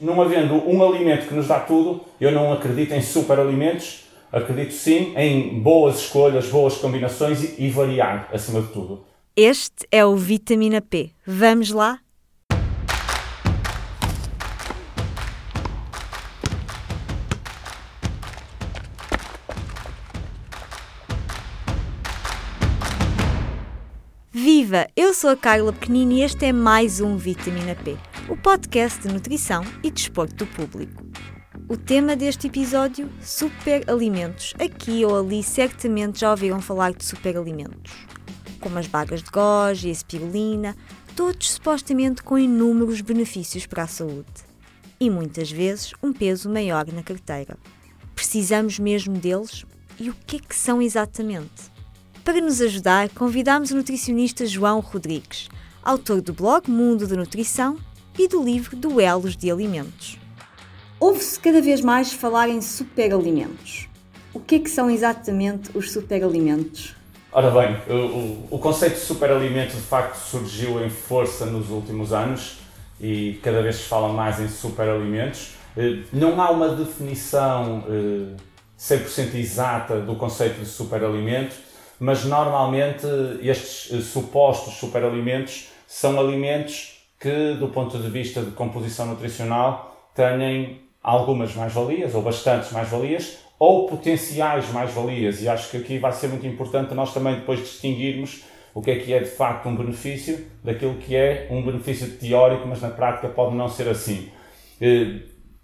Não havendo um alimento que nos dá tudo, eu não acredito em superalimentos, acredito sim em boas escolhas, boas combinações e, e variar acima de tudo. Este é o Vitamina P. Vamos lá? Viva! Eu sou a Carla Pequenini e este é mais um Vitamina P, o podcast de nutrição e desporto do público. O tema deste episódio: superalimentos. Aqui ou ali certamente já ouviram falar de superalimentos, como as bagas de goji a spirulina, todos supostamente com inúmeros benefícios para a saúde. E muitas vezes um peso maior na carteira. Precisamos mesmo deles? E o que é que são exatamente? Para nos ajudar, convidamos o nutricionista João Rodrigues, autor do blog Mundo da Nutrição e do livro Duelos de Alimentos. Ouve-se cada vez mais falar em superalimentos. O que é que são exatamente os superalimentos? Ora bem, o, o, conceito de superalimento de facto surgiu em força nos últimos anos e cada vez se fala mais em superalimentos. Eh, não há uma definição 100% eh, exata do conceito de superalimento, mas normalmente estes eh, supostos superalimentos são alimentos que, do ponto de vista de composição nutricional, têm algumas mais-valias, ou bastantes mais-valias, ou potenciais mais-valias. E acho que aqui vai ser muito importante nós também depois distinguirmos o que é que é de facto um benefício daquilo que é um benefício teórico, mas na prática pode não ser assim.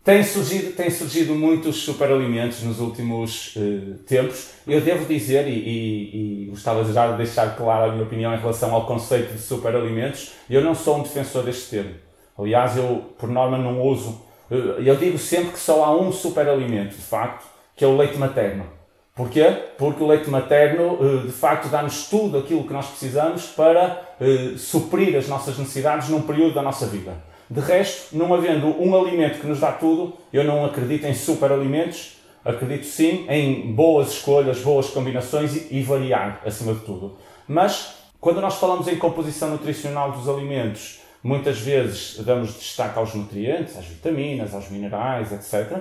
Eh, tem surgido, tem surgido muitos superalimentos nos últimos uh, tempos. Eu devo dizer, e, e, e, gostava já de deixar clara a minha opinião em relação ao conceito de superalimentos, eu não sou um defensor deste termo. Aliás, eu, por norma, não uso. Uh, eu digo sempre que só há um superalimento, de facto, que é o leite materno. Porquê? Porque o leite materno, uh, de facto, dá-nos tudo aquilo que nós precisamos para suprir as nossas necessidades num período da nossa vida. De resto, não havendo um alimento que nos dá tudo, eu não acredito em superalimentos, acredito sim em boas escolhas, boas combinações e, variar acima de tudo. Mas quando nós falamos em composição nutricional dos alimentos, muitas vezes damos destaque aos nutrientes, às vitaminas, aos minerais, etc.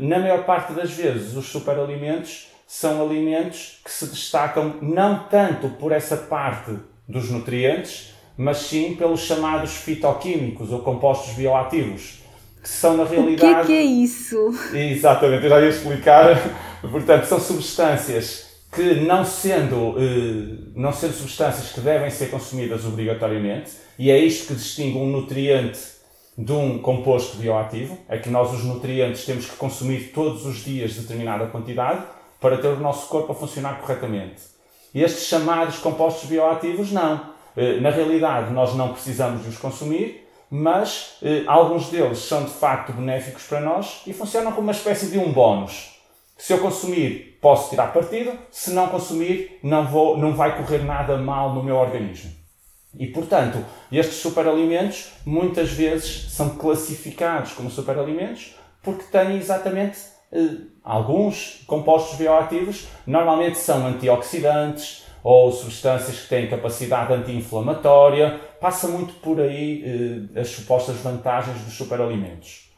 Na maior parte das vezes, os superalimentos são alimentos que se destacam não tanto por essa parte dos nutrientes, mas sim pelos chamados fitoquímicos ou compostos bioativos, que são na realidade. O que é, que é isso? Exatamente, eu já ia explicar. Portanto, são substâncias que, não sendo, eh, não sendo substâncias que devem ser consumidas obrigatoriamente, e é isto que distingue um nutriente de um composto bioativo, é que nós os nutrientes temos que consumir todos os dias determinada quantidade para ter o nosso corpo a funcionar corretamente. E estes chamados compostos bioativos, não na realidade, nós não precisamos de os consumir, mas eh, alguns deles são de facto benéficos para nós e funcionam como uma espécie de um bónus. Se eu consumir, posso tirar partido, se não consumir, não, vou, não vai correr nada mal no meu organismo. E, portanto, estes superalimentos muitas vezes são classificados como superalimentos porque têm exatamente eh, alguns compostos bioativos, normalmente são antioxidantes, ou substâncias que têm capacidade anti-inflamatória. Passa muito por aí eh, as supostas vantagens dos superalimentos.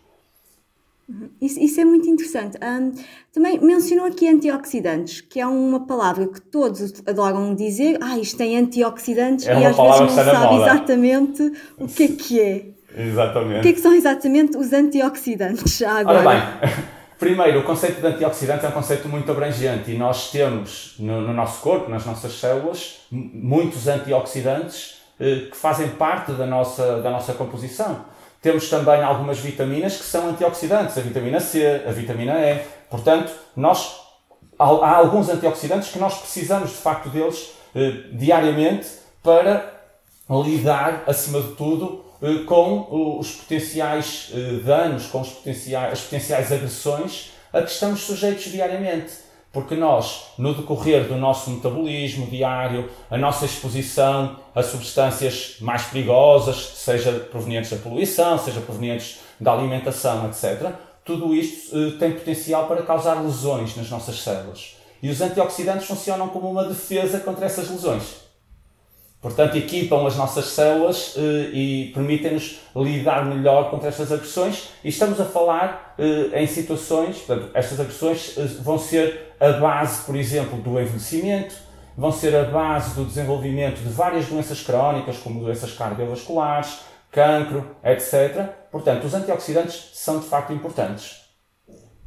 Uhum. Isso, isso, é muito interessante. Um, também mencionou aqui antioxidantes, que é uma palavra que todos adoram dizer. Ah, isto tem antioxidantes é e às vezes não sabe exatamente o que é que é. Exatamente. O que é que são exatamente os antioxidantes já agora? Ora bem, Primeiro, o conceito de antioxidante é um conceito muito abrangente e nós temos no, no nosso corpo, nas nossas células, muitos antioxidantes eh, que fazem parte da nossa, da nossa composição. Temos também algumas vitaminas que são antioxidantes, a vitamina C, a vitamina E. Portanto, nós, há alguns antioxidantes que nós precisamos de facto deles eh, diariamente para lidar, acima de tudo, com os potenciais eh, danos, com os potenciais, as potenciais agressões a que estamos sujeitos diariamente. Porque nós, no decorrer do nosso metabolismo diário, a nossa exposição a substâncias mais perigosas, seja provenientes da poluição, seja provenientes da alimentação, etc., tudo isto eh, tem potencial para causar lesões nas nossas células. E os antioxidantes funcionam como uma defesa contra essas lesões. Portanto, equipam as nossas células eh, e permitem-nos lidar melhor contra estas agressões. E estamos a falar eh, em situações, portanto, estas agressões eh, vão ser a base, por exemplo, do envelhecimento, vão ser a base do desenvolvimento de várias doenças crónicas, como doenças cardiovasculares, cancro, etc. Portanto, os antioxidantes são de facto importantes.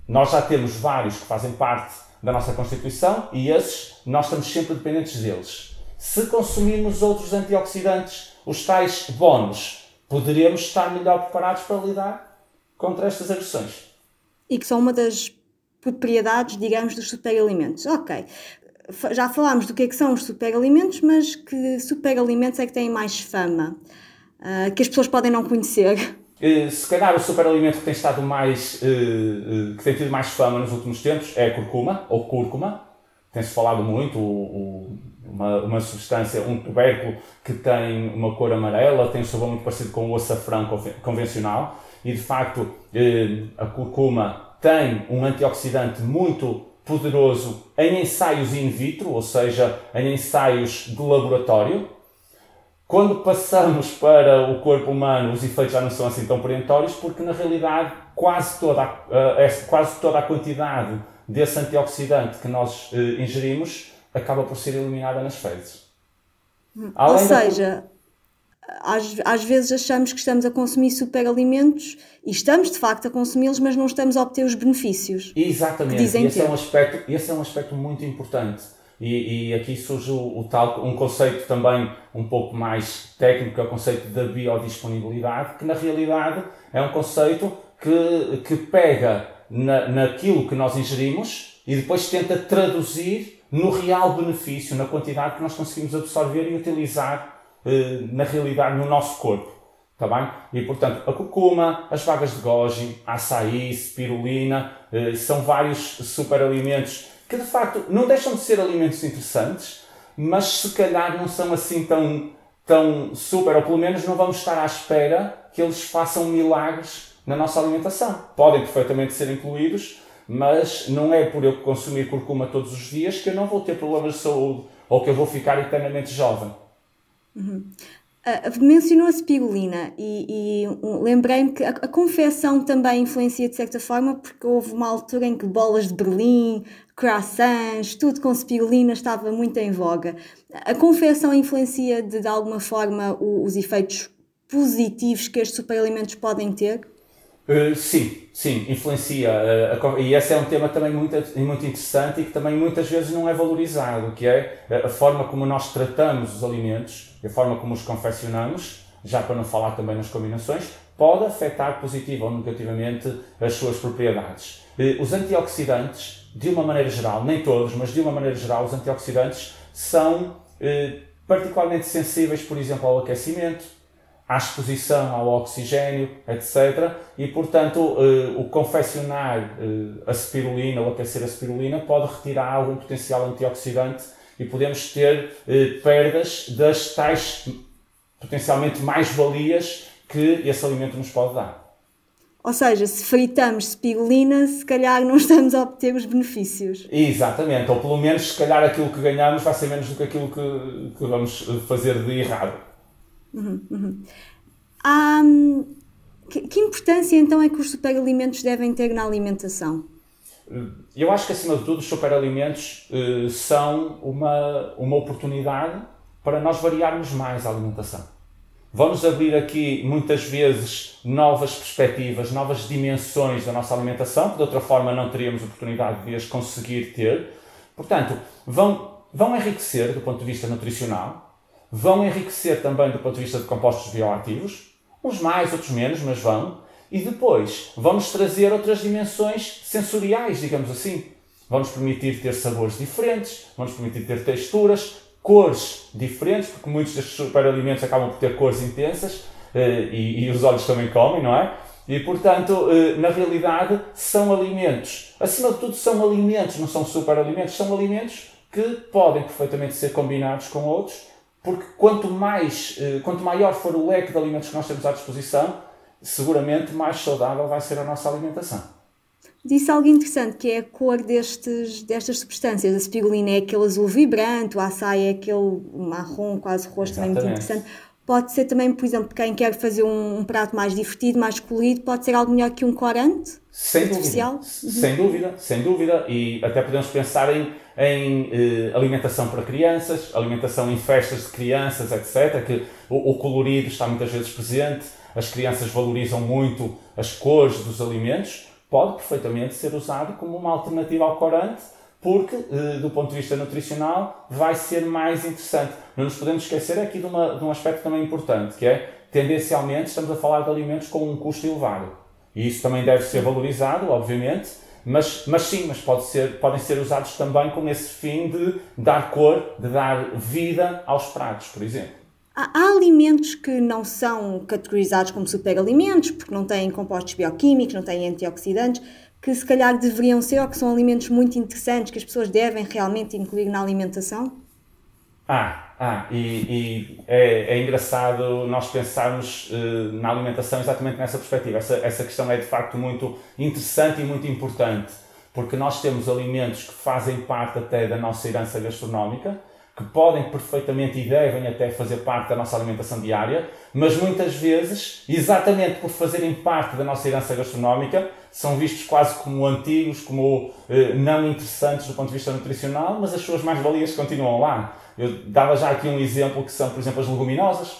Nós já temos vários que fazem parte da nossa Constituição e esses nós estamos sempre dependentes deles se consumirmos outros antioxidantes, os tais bónus, poderemos estar melhor preparados para lidar contra estas agressões. E que são uma das propriedades, digamos, dos superalimentos. Ok, já falámos do que, é que são os superalimentos, mas que superalimentos é que têm mais fama, uh, que as pessoas podem não conhecer? Eh, se calhar o superalimento que tem estado mais, uh, uh, que tem tido mais fama nos últimos tempos é a curcuma, ou cúrcuma. Tem-se falado muito, o, o uma, uma substância, um tubérculo que tem uma cor amarela, tem um sabor muito parecido com o açafrão convencional e de facto eh, a curcuma tem um antioxidante muito poderoso em ensaios in vitro, ou seja, em ensaios de laboratório. Quando passamos para o corpo humano, os efeitos já não são assim tão perentórios, porque na realidade quase toda a, eh, quase toda a quantidade desse antioxidante que nós eh, ingerimos acaba por ser eliminada nas fezes. Além Ou seja, da... às, às vezes achamos que estamos a consumir superalimentos e estamos de facto a consumi-los, mas não estamos a obter os benefícios. Exatamente, dizem esse, é um aspecto, esse é um aspecto muito importante. E, e aqui surge o, o, tal, um conceito também um pouco mais técnico, que é o conceito da biodisponibilidade, que na realidade é um conceito que, que pega na, naquilo que nós ingerimos e depois tenta traduzir no real benefício, na quantidade que nós conseguimos absorver e utilizar eh, na realidade no nosso corpo. Está bem? E portanto, a curcuma, as vagas de goji, açaí, spirulina, eh, são vários superalimentos que de facto não deixam de ser alimentos interessantes, mas se calhar não são assim tão, tão super, ou pelo menos não vamos estar à espera que eles façam milagres na nossa alimentação. Podem perfeitamente ser incluídos, mas não é por eu consumir curcuma todos os dias que eu não vou ter problemas de saúde ou que eu vou ficar eternamente jovem. Uhum. Uh, mencionou a spirulina e, e um, lembrei-me que a, a confecção também influencia de certa forma porque houve uma altura em que bolas de Berlim, croissants, tudo com spirulina estava muito em voga. A confecção influencia de, de alguma forma o, os efeitos positivos que estes superalimentos podem ter? Uh, sim, sim, influencia. Uh, a, e esse é um tema também muito, muito interessante e que também muitas vezes não é valorizado, que é a forma como nós tratamos os alimentos, a forma como os confeccionamos, já para não falar também nas combinações, pode afetar positiva ou negativamente as suas propriedades. Uh, os antioxidantes, de uma maneira geral, nem todos, mas de uma maneira geral, os antioxidantes são particularmente sensíveis, por exemplo, ao aquecimento, à exposição ao oxigênio, etc. E, portanto, eh, o confeccionar eh, a spirulina ou aquecer a spirulina pode retirar algum potencial antioxidante e podemos ter eh, perdas das tais potencialmente mais-valias que esse alimento nos pode dar. Ou seja, se fritamos spirulina, se calhar não estamos a obter os benefícios. Exatamente, ou pelo menos se calhar aquilo que ganhamos vai ser menos do que aquilo que, que vamos fazer de errado. Uhum, uhum. Hum, que, que, importância então é que os superalimentos devem ter na alimentação? Eu acho que acima de tudo os superalimentos uh, são uma, uma oportunidade para nós variarmos mais a alimentação. Vamos abrir aqui muitas vezes novas perspectivas, novas dimensões da nossa alimentação, que de outra forma não teríamos oportunidade de as conseguir ter. Portanto, vão, vão enriquecer do ponto de vista nutricional, vão enriquecer também do ponto de vista de compostos bioativos, uns mais, outros menos, mas vão, e depois vão-nos trazer outras dimensões sensoriais, digamos assim. Vão-nos permitir ter sabores diferentes, vão-nos permitir ter texturas, cores diferentes, porque muitos destes superalimentos acabam por ter cores intensas eh, e, e os olhos também comem, não é? E portanto, eh, na realidade, são alimentos. Acima de tudo, são alimentos, não são superalimentos, são alimentos que podem perfeitamente ser combinados com outros porque quanto mais, eh, quanto maior for o leque de alimentos que nós temos à disposição, seguramente mais saudável vai ser a nossa alimentação. Disse algo interessante que é a cor destes, destas substâncias. A spirulina é aquele azul vibrante, o açaí é aquele marrom, quase roxo, também muito interessante. Pode ser também, por exemplo, quem quer fazer um, um, prato mais divertido, mais colorido, pode ser algo melhor que um corante? Sem artificial? dúvida. Uhum. Sem dúvida, sem dúvida. E até podemos pensar em, em eh, alimentação para crianças, alimentação em festas de crianças, etc. Que o, o colorido está muitas vezes presente, as crianças valorizam muito as cores dos alimentos pode perfeitamente ser usado como uma alternativa ao corante, porque, eh, do ponto de vista nutricional, vai ser mais interessante. Não nos podemos esquecer aqui de, uma, de um aspecto também importante, que é, tendencialmente, estamos a falar de alimentos com um custo elevado. E isso também deve ser valorizado, obviamente, mas, mas sim, mas pode ser, podem ser usados também com esse fim de dar cor, de dar vida aos pratos, por exemplo. Há alimentos que não são categorizados como superalimentos, porque não têm compostos bioquímicos, não têm antioxidantes, que se calhar deveriam ser ou que são alimentos muito interessantes que as pessoas devem realmente incluir na alimentação? Ah, ah e, e é, é, engraçado nós pensarmos uh, na alimentação exatamente nessa perspectiva. Essa, essa questão é de facto muito interessante e muito importante, porque nós temos alimentos que fazem parte até da nossa herança gastronómica que podem perfeitamente e devem até fazer parte da nossa alimentação diária, mas muitas vezes, exatamente por fazerem parte da nossa herança gastronómica, são vistos quase como antigos, como eh, não interessantes do ponto de vista nutricional, mas as suas mais-valias continuam lá. Eu dava já aqui um exemplo que são, por exemplo, as leguminosas.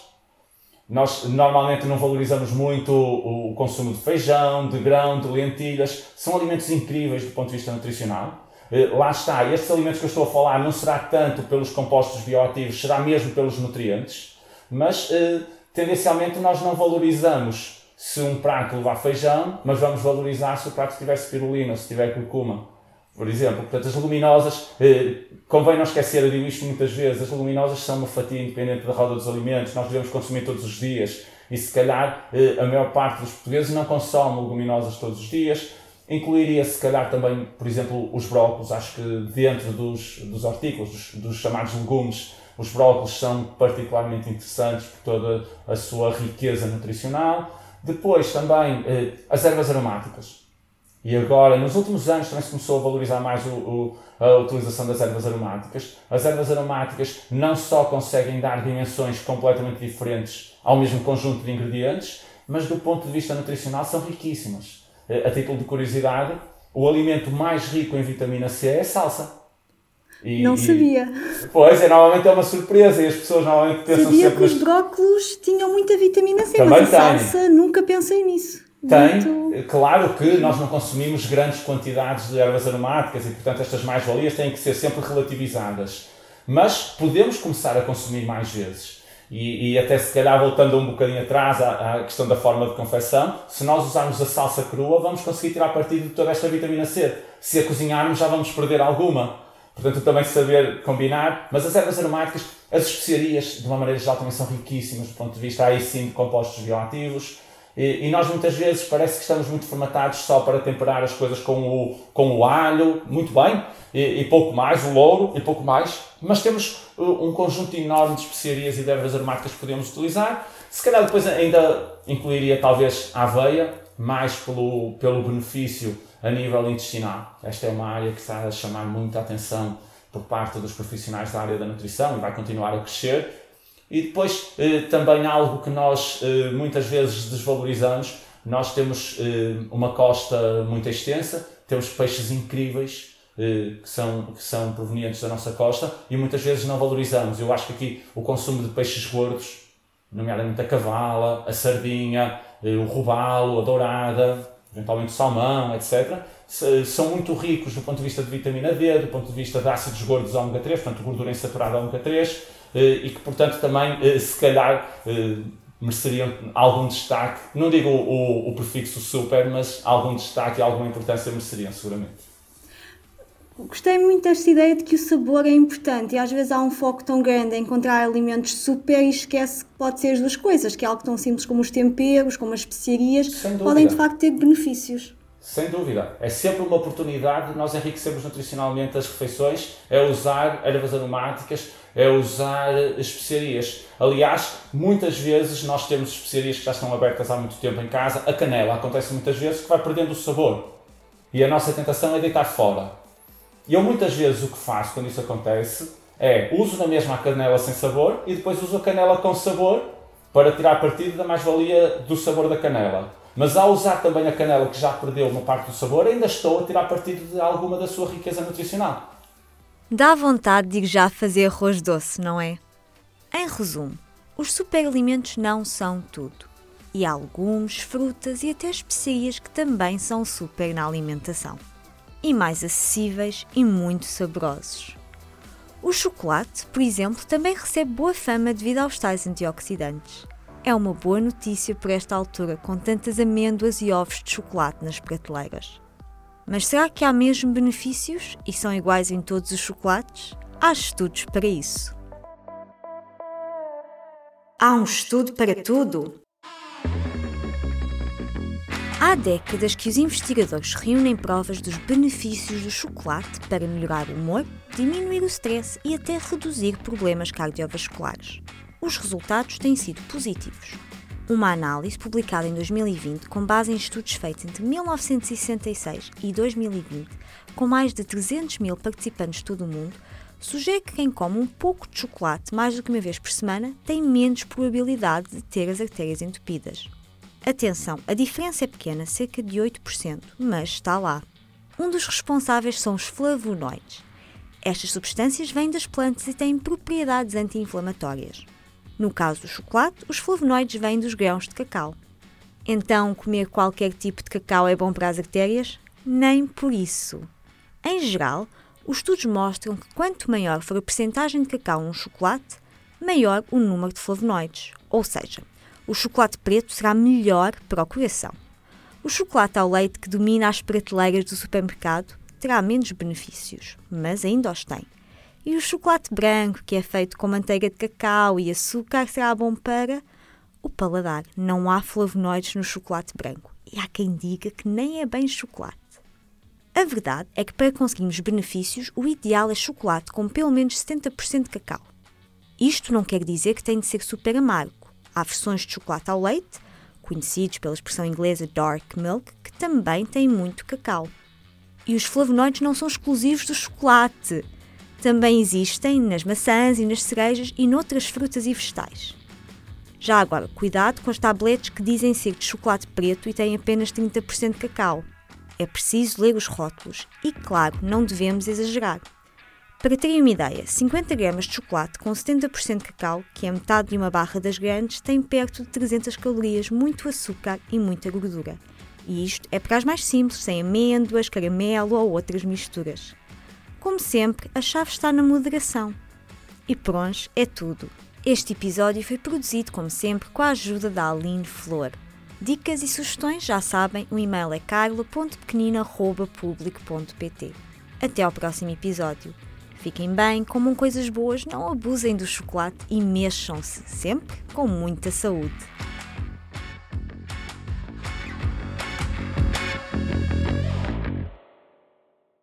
Nós normalmente não valorizamos muito o consumo de feijão, de grão, de lentilhas. São alimentos incríveis do ponto de vista nutricional lá está, estes alimentos que eu estou a falar não será tanto pelos compostos bioativos, será mesmo pelos nutrientes, mas eh, tendencialmente nós não valorizamos se um prato levar feijão, mas vamos valorizar se o prato tiver spirulina, se tiver curcuma, por exemplo. Portanto, as leguminosas, eh, convém não esquecer, eu digo isto muitas vezes, as leguminosas são uma fatia independente da roda dos alimentos, nós devemos consumir todos os dias e se calhar a maior parte dos portugueses não consome leguminosas todos os dias, Incluiria, se calhar, também, por exemplo, os brócolos. Acho que dentro dos, dos artigos, dos, dos chamados legumes, os brócolos são particularmente interessantes por toda a sua riqueza nutricional. Depois, também, eh, as ervas aromáticas. E agora, nos últimos anos, também se começou a valorizar mais o, o, a utilização das ervas aromáticas. As ervas aromáticas não só conseguem dar dimensões completamente diferentes ao mesmo conjunto de ingredientes, mas do ponto de vista nutricional são riquíssimas a título de curiosidade, o alimento mais rico em vitamina C é a salsa. E, não sabia. E, pois, é, normalmente é uma surpresa e as pessoas normalmente pensam sabia sempre... que os brócolos tinham muita vitamina C, Também mas a tem. salsa nunca pensei nisso. Tem, Muito... claro que nós não consumimos grandes quantidades de ervas aromáticas e, portanto, estas mais-valias têm que ser sempre relativizadas. Mas podemos começar a consumir mais vezes. E, e, até se calhar voltando um bocadinho atrás à, à, questão da forma de confecção, se nós usarmos a salsa crua, vamos conseguir tirar partido de toda esta vitamina C. Se a cozinharmos, já vamos perder alguma. Portanto, também saber combinar. Mas as ervas aromáticas, as especiarias, de uma maneira geral, também são riquíssimas do ponto de vista aí sim de compostos bioativos. E, e, nós muitas vezes parece que estamos muito formatados só para temperar as coisas com o, com o alho, muito bem, e, e pouco mais, o louro e pouco mais, mas temos uh, um conjunto enorme de especiarias e de ervas aromáticas que podemos utilizar. Se calhar depois ainda incluiria talvez a aveia, mais pelo, pelo benefício a nível intestinal. Esta é uma área que está a chamar muita atenção por parte dos profissionais da área da nutrição e vai continuar a crescer e depois eh, também algo que nós eh, muitas vezes desvalorizamos, nós temos eh, uma costa muito extensa, temos peixes incríveis que, são, que são provenientes da nossa costa e muitas vezes não valorizamos. Eu acho que aqui o consumo de peixes gordos, nomeadamente a cavala, a sardinha, o robalo, a dourada, eventualmente o salmão, etc., são muito ricos do ponto de vista de vitamina D, do ponto de vista de ácidos gordos ômega 3, portanto gordura insaturada ômega 3, eh, e que, portanto, também, eh, se calhar, eh, mereceriam algum destaque. Não digo o, o, o prefixo super, mas algum destaque e alguma importância mereceriam, seguramente. Gostei muito desta ideia de que o sabor é importante e às vezes há um foco tão grande em encontrar alimentos super e esquece que pode ser as duas coisas, que é algo tão simples como os temperos, como as especiarias, podem de facto ter benefícios. Sem dúvida. É sempre uma oportunidade de nós enriquecermos nutricionalmente as refeições, é usar ervas aromáticas, é usar especiarias. Aliás, muitas vezes nós temos especiarias que já estão abertas há muito tempo em casa. A canela acontece muitas vezes que vai perdendo o sabor. E a nossa tentação é deitar fora. E eu muitas vezes o que faço quando isso acontece é uso na mesma a canela sem sabor e depois uso a canela com sabor para tirar partido da mais-valia do sabor da canela. Mas ao usar também a canela que já perdeu uma parte do sabor, ainda estou a tirar partido de alguma da sua riqueza nutricional. Dá vontade de já fazer arroz doce, não é? Em resumo, os superalimentos não são tudo. E há legumes, frutas e até especiarias que também são super na alimentação. E mais acessíveis e muito saborosos. O chocolate, por exemplo, também recebe boa fama devido aos tais antioxidantes. É uma boa notícia por esta altura, com tantas amêndoas e ovos de chocolate nas prateleiras. Mas será que há mesmo benefícios e são iguais em todos os chocolates? Há estudos para isso. Há um estudo para tudo? Há décadas que os investigadores reúnem provas dos benefícios do chocolate para melhorar o humor, diminuir o stress e até reduzir problemas cardiovasculares os resultados têm sido positivos. Uma análise publicada em 2020, com base em estudos feitos entre 1966 e 2020, com mais de 300 mil participantes de todo o mundo, sugere que quem come um pouco de chocolate mais do que uma vez por semana tem menos probabilidade de ter as artérias entupidas. Atenção, a diferença é pequena, cerca de 8%, mas está lá. Um dos responsáveis são os flavonoides. Estas substâncias vêm das plantas e têm propriedades anti-inflamatórias. No caso do chocolate, os flavonoides vêm dos grãos de cacau. Então, comer qualquer tipo de cacau é bom para as artérias? Nem por isso. Em geral, os estudos mostram que quanto maior for a percentagem de cacau num chocolate, maior o número de flavonoides, ou seja, o chocolate preto será melhor para o coração. O chocolate ao leite que domina as prateleiras do supermercado terá menos benefícios, mas ainda os tem. E o chocolate branco, que é feito com manteiga de cacau e açúcar, será bom para o paladar. Não há flavonoides no chocolate branco. E há quem diga que nem é bem chocolate. A verdade é que para conseguirmos benefícios, o ideal é chocolate com pelo menos 70% de cacau. Isto não quer dizer que tem de ser super amargo. Há versões de chocolate ao leite, conhecidos pela expressão inglesa dark milk, que também têm muito cacau. E os flavonoides não são exclusivos do chocolate também existem nas maçãs e nas cerejas e noutras frutas e vegetais. Já agora, cuidado com os tabletes que dizem ser de chocolate preto e têm apenas 30% de cacau. É preciso ler os rótulos e, claro, não devemos exagerar. Para terem uma ideia, 50 gramas de chocolate com 70% de cacau, que é metade de uma barra das grandes, tem perto de 300 calorias, muito açúcar e muita gordura. E isto é para as mais simples, sem amêndoas, caramelo ou outras misturas. Como sempre, a chave está na moderação. E pronto, é tudo. Este episódio foi produzido, como sempre, com a ajuda da Aline Flor. Dicas e sugestões, já sabem, o e-mail é carla.pequenina.publico.pt. Até ao próximo episódio. Fiquem bem, comam coisas boas, não abusem do chocolate e mexam-se, sempre com muita saúde.